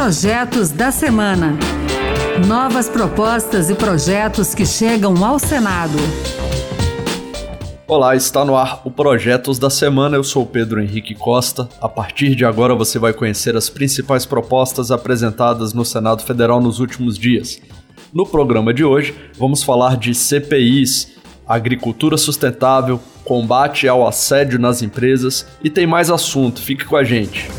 Projetos da Semana. Novas propostas e projetos que chegam ao Senado. Olá, está no ar o Projetos da Semana. Eu sou Pedro Henrique Costa. A partir de agora você vai conhecer as principais propostas apresentadas no Senado Federal nos últimos dias. No programa de hoje, vamos falar de CPIs, agricultura sustentável, combate ao assédio nas empresas e tem mais assunto. Fique com a gente.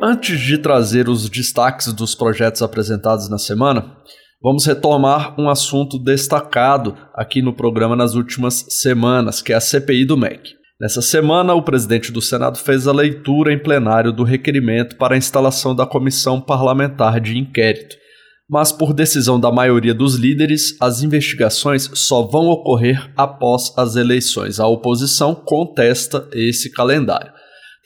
Antes de trazer os destaques dos projetos apresentados na semana, vamos retomar um assunto destacado aqui no programa nas últimas semanas, que é a CPI do MEC. Nessa semana, o presidente do Senado fez a leitura em plenário do requerimento para a instalação da comissão parlamentar de inquérito. Mas, por decisão da maioria dos líderes, as investigações só vão ocorrer após as eleições. A oposição contesta esse calendário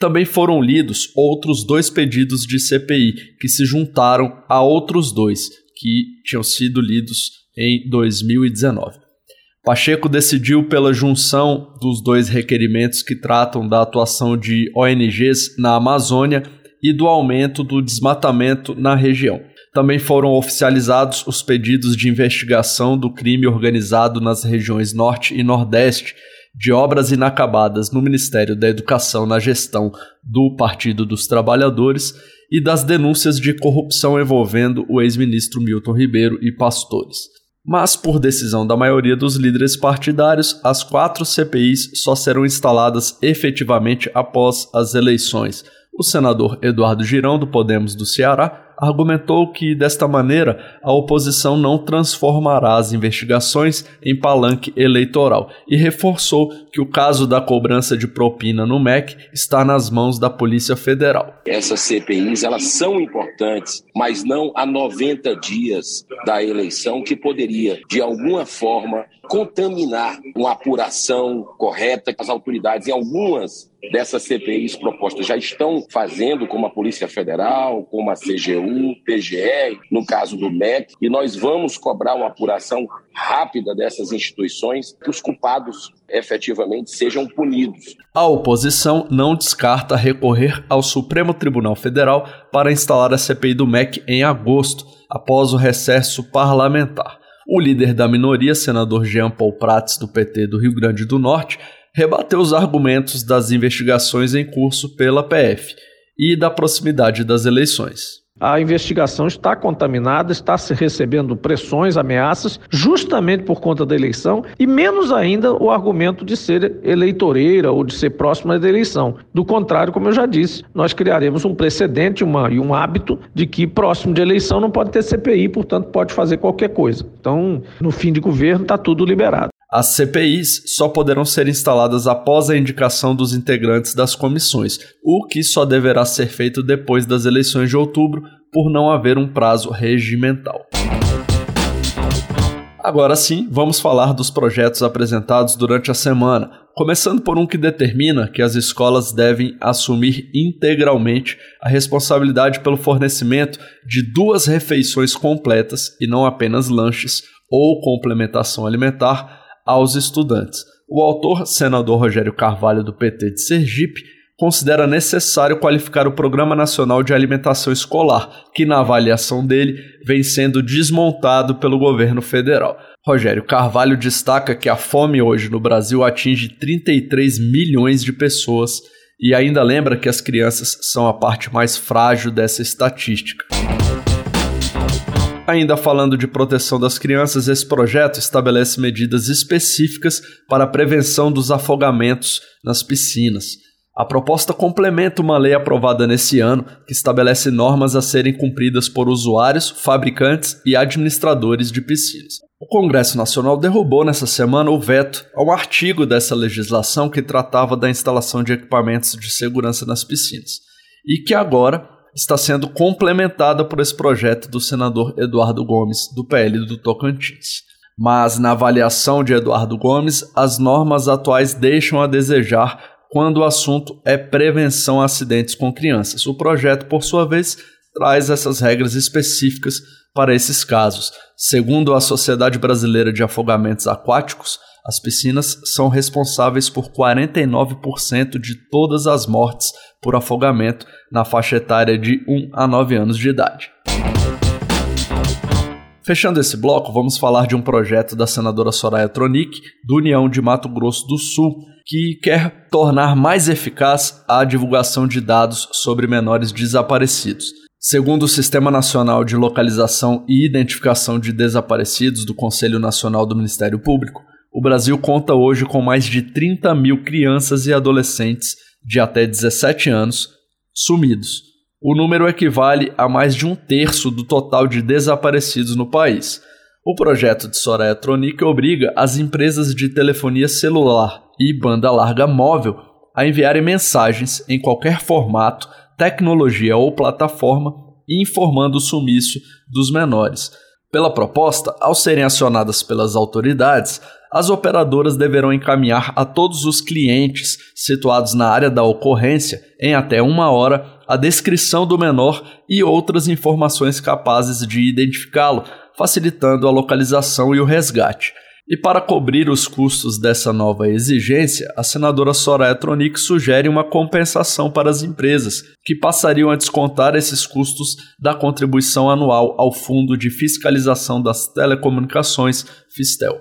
também foram lidos outros dois pedidos de CPI, que se juntaram a outros dois que tinham sido lidos em 2019. Pacheco decidiu pela junção dos dois requerimentos que tratam da atuação de ONGs na Amazônia e do aumento do desmatamento na região. Também foram oficializados os pedidos de investigação do crime organizado nas regiões Norte e Nordeste de obras inacabadas no Ministério da Educação na gestão do Partido dos Trabalhadores e das denúncias de corrupção envolvendo o ex-ministro Milton Ribeiro e pastores. Mas, por decisão da maioria dos líderes partidários, as quatro CPIs só serão instaladas efetivamente após as eleições. O senador Eduardo Girão, do Podemos do Ceará, argumentou que, desta maneira, a oposição não transformará as investigações em palanque eleitoral e reforçou que o caso da cobrança de propina no MEC está nas mãos da Polícia Federal. Essas CPIs elas são importantes, mas não há 90 dias da eleição que poderia, de alguma forma, contaminar uma apuração correta. As autoridades, em algumas dessas CPIs propostas, já estão fazendo, como a Polícia Federal, como a CGU, PGE, no caso do MEC, e nós vamos cobrar uma apuração rápida dessas instituições, que os culpados efetivamente sejam punidos. A oposição não descarta recorrer ao Supremo Tribunal Federal para instalar a CPI do MEC em agosto, após o recesso parlamentar. O líder da minoria, senador Jean Paul Prats, do PT do Rio Grande do Norte, rebateu os argumentos das investigações em curso pela PF e da proximidade das eleições a investigação está contaminada, está se recebendo pressões, ameaças, justamente por conta da eleição, e menos ainda o argumento de ser eleitoreira ou de ser próxima da eleição. Do contrário, como eu já disse, nós criaremos um precedente uma, e um hábito de que próximo de eleição não pode ter CPI, portanto pode fazer qualquer coisa. Então, no fim de governo, está tudo liberado. As CPIs só poderão ser instaladas após a indicação dos integrantes das comissões, o que só deverá ser feito depois das eleições de outubro, por não haver um prazo regimental. Agora sim, vamos falar dos projetos apresentados durante a semana, começando por um que determina que as escolas devem assumir integralmente a responsabilidade pelo fornecimento de duas refeições completas e não apenas lanches ou complementação alimentar aos estudantes. O autor, senador Rogério Carvalho, do PT de Sergipe, considera necessário qualificar o Programa Nacional de Alimentação Escolar, que, na avaliação dele, vem sendo desmontado pelo governo federal. Rogério Carvalho destaca que a fome hoje no Brasil atinge 33 milhões de pessoas e ainda lembra que as crianças são a parte mais frágil dessa estatística. Ainda falando de proteção das crianças, esse projeto estabelece medidas específicas para a prevenção dos afogamentos nas piscinas. A proposta complementa uma lei aprovada nesse ano que estabelece normas a serem cumpridas por usuários, fabricantes e administradores de piscinas. O Congresso Nacional derrubou nessa semana o veto a um artigo dessa legislação que tratava da instalação de equipamentos de segurança nas piscinas e que agora está sendo complementada por esse projeto do senador Eduardo Gomes, do PL do Tocantins. Mas, na avaliação de Eduardo Gomes, as normas atuais deixam a desejar quando o assunto é prevenção a acidentes com crianças. O projeto, por sua vez, traz essas regras específicas para esses casos. Segundo a Sociedade Brasileira de Afogamentos Aquáticos, as piscinas são responsáveis por 49% de todas as mortes por afogamento na faixa etária de 1 a 9 anos de idade. Fechando esse bloco, vamos falar de um projeto da senadora Soraya Tronic, do União de Mato Grosso do Sul, que quer tornar mais eficaz a divulgação de dados sobre menores desaparecidos. Segundo o Sistema Nacional de Localização e Identificação de Desaparecidos do Conselho Nacional do Ministério Público, o Brasil conta hoje com mais de 30 mil crianças e adolescentes de até 17 anos sumidos o número equivale a mais de um terço do total de desaparecidos no país. O projeto de Soraya Tronic obriga as empresas de telefonia celular e banda larga móvel a enviarem mensagens em qualquer formato, tecnologia ou plataforma informando o sumiço dos menores. Pela proposta, ao serem acionadas pelas autoridades, as operadoras deverão encaminhar a todos os clientes situados na área da ocorrência, em até uma hora, a descrição do menor e outras informações capazes de identificá-lo, facilitando a localização e o resgate. E para cobrir os custos dessa nova exigência, a senadora Soraya Tronic sugere uma compensação para as empresas, que passariam a descontar esses custos da contribuição anual ao Fundo de Fiscalização das Telecomunicações, Fistel.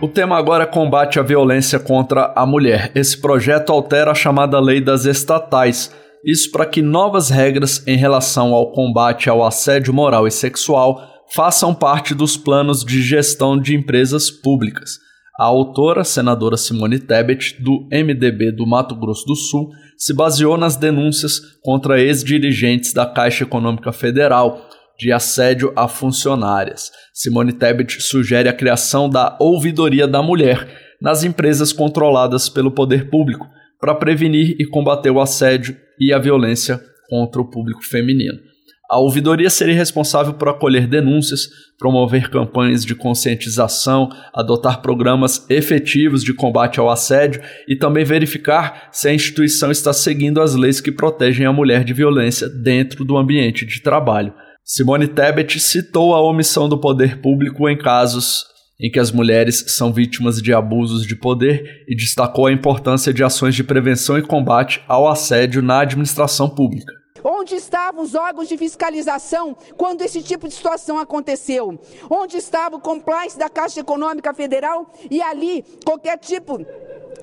O tema agora é combate à violência contra a mulher. Esse projeto altera a chamada lei das estatais. Isso para que novas regras em relação ao combate ao assédio moral e sexual façam parte dos planos de gestão de empresas públicas. A autora, senadora Simone Tebet, do MDB do Mato Grosso do Sul, se baseou nas denúncias contra ex-dirigentes da Caixa Econômica Federal, de assédio a funcionárias. Simone Tebet sugere a criação da Ouvidoria da Mulher nas empresas controladas pelo poder público para prevenir e combater o assédio e a violência contra o público feminino. A ouvidoria seria responsável por acolher denúncias, promover campanhas de conscientização, adotar programas efetivos de combate ao assédio e também verificar se a instituição está seguindo as leis que protegem a mulher de violência dentro do ambiente de trabalho. Simone Tebet citou a omissão do poder público em casos em que as mulheres são vítimas de abusos de poder e destacou a importância de ações de prevenção e combate ao assédio na administração pública. Onde estavam os órgãos de fiscalização quando esse tipo de situação aconteceu? Onde estava o compliance da Caixa Econômica Federal e ali qualquer tipo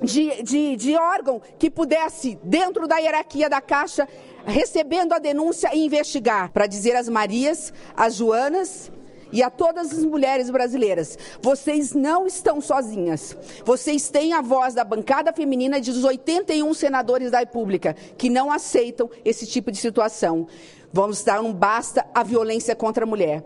de, de, de órgão que pudesse, dentro da hierarquia da Caixa, recebendo a denúncia e investigar, para dizer às Marias, às Joanas e a todas as mulheres brasileiras: vocês não estão sozinhas. Vocês têm a voz da bancada feminina de dos 81 senadores da República que não aceitam esse tipo de situação. Vamos dar um basta à violência contra a mulher.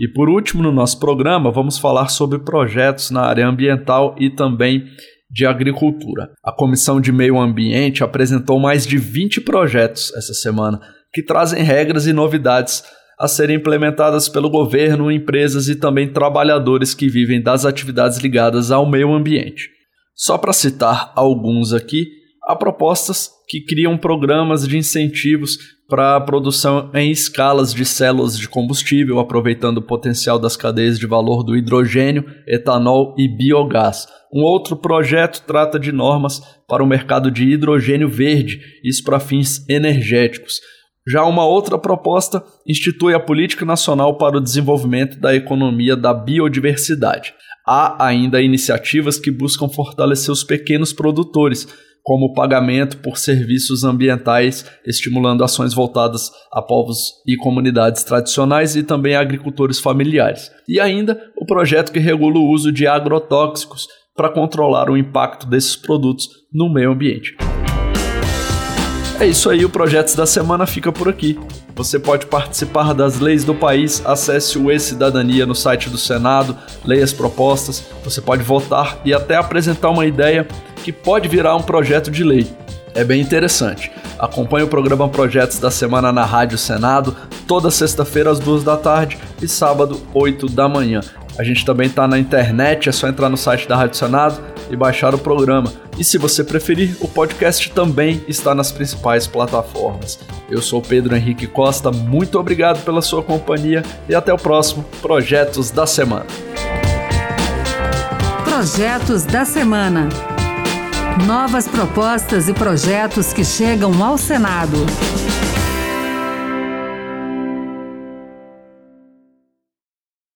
E por último, no nosso programa, vamos falar sobre projetos na área ambiental e também de Agricultura. A Comissão de Meio Ambiente apresentou mais de 20 projetos essa semana que trazem regras e novidades a serem implementadas pelo governo, empresas e também trabalhadores que vivem das atividades ligadas ao meio ambiente. Só para citar alguns aqui, há propostas que criam programas de incentivos para a produção em escalas de células de combustível, aproveitando o potencial das cadeias de valor do hidrogênio, etanol e biogás um outro projeto trata de normas para o mercado de hidrogênio verde, isso para fins energéticos. Já uma outra proposta institui a Política Nacional para o Desenvolvimento da Economia da Biodiversidade. Há ainda iniciativas que buscam fortalecer os pequenos produtores, como o pagamento por serviços ambientais, estimulando ações voltadas a povos e comunidades tradicionais e também a agricultores familiares. E ainda o projeto que regula o uso de agrotóxicos, para controlar o impacto desses produtos no meio ambiente. É isso aí, o Projetos da Semana fica por aqui. Você pode participar das leis do país, acesse o E-Cidadania no site do Senado, leia as propostas, você pode votar e até apresentar uma ideia que pode virar um projeto de lei. É bem interessante. Acompanhe o programa Projetos da Semana na Rádio Senado, toda sexta-feira às duas da tarde e sábado, 8 da manhã. A gente também está na internet, é só entrar no site da Rádio Senado e baixar o programa. E se você preferir, o podcast também está nas principais plataformas. Eu sou Pedro Henrique Costa, muito obrigado pela sua companhia e até o próximo Projetos da Semana. Projetos da Semana. Novas propostas e projetos que chegam ao Senado.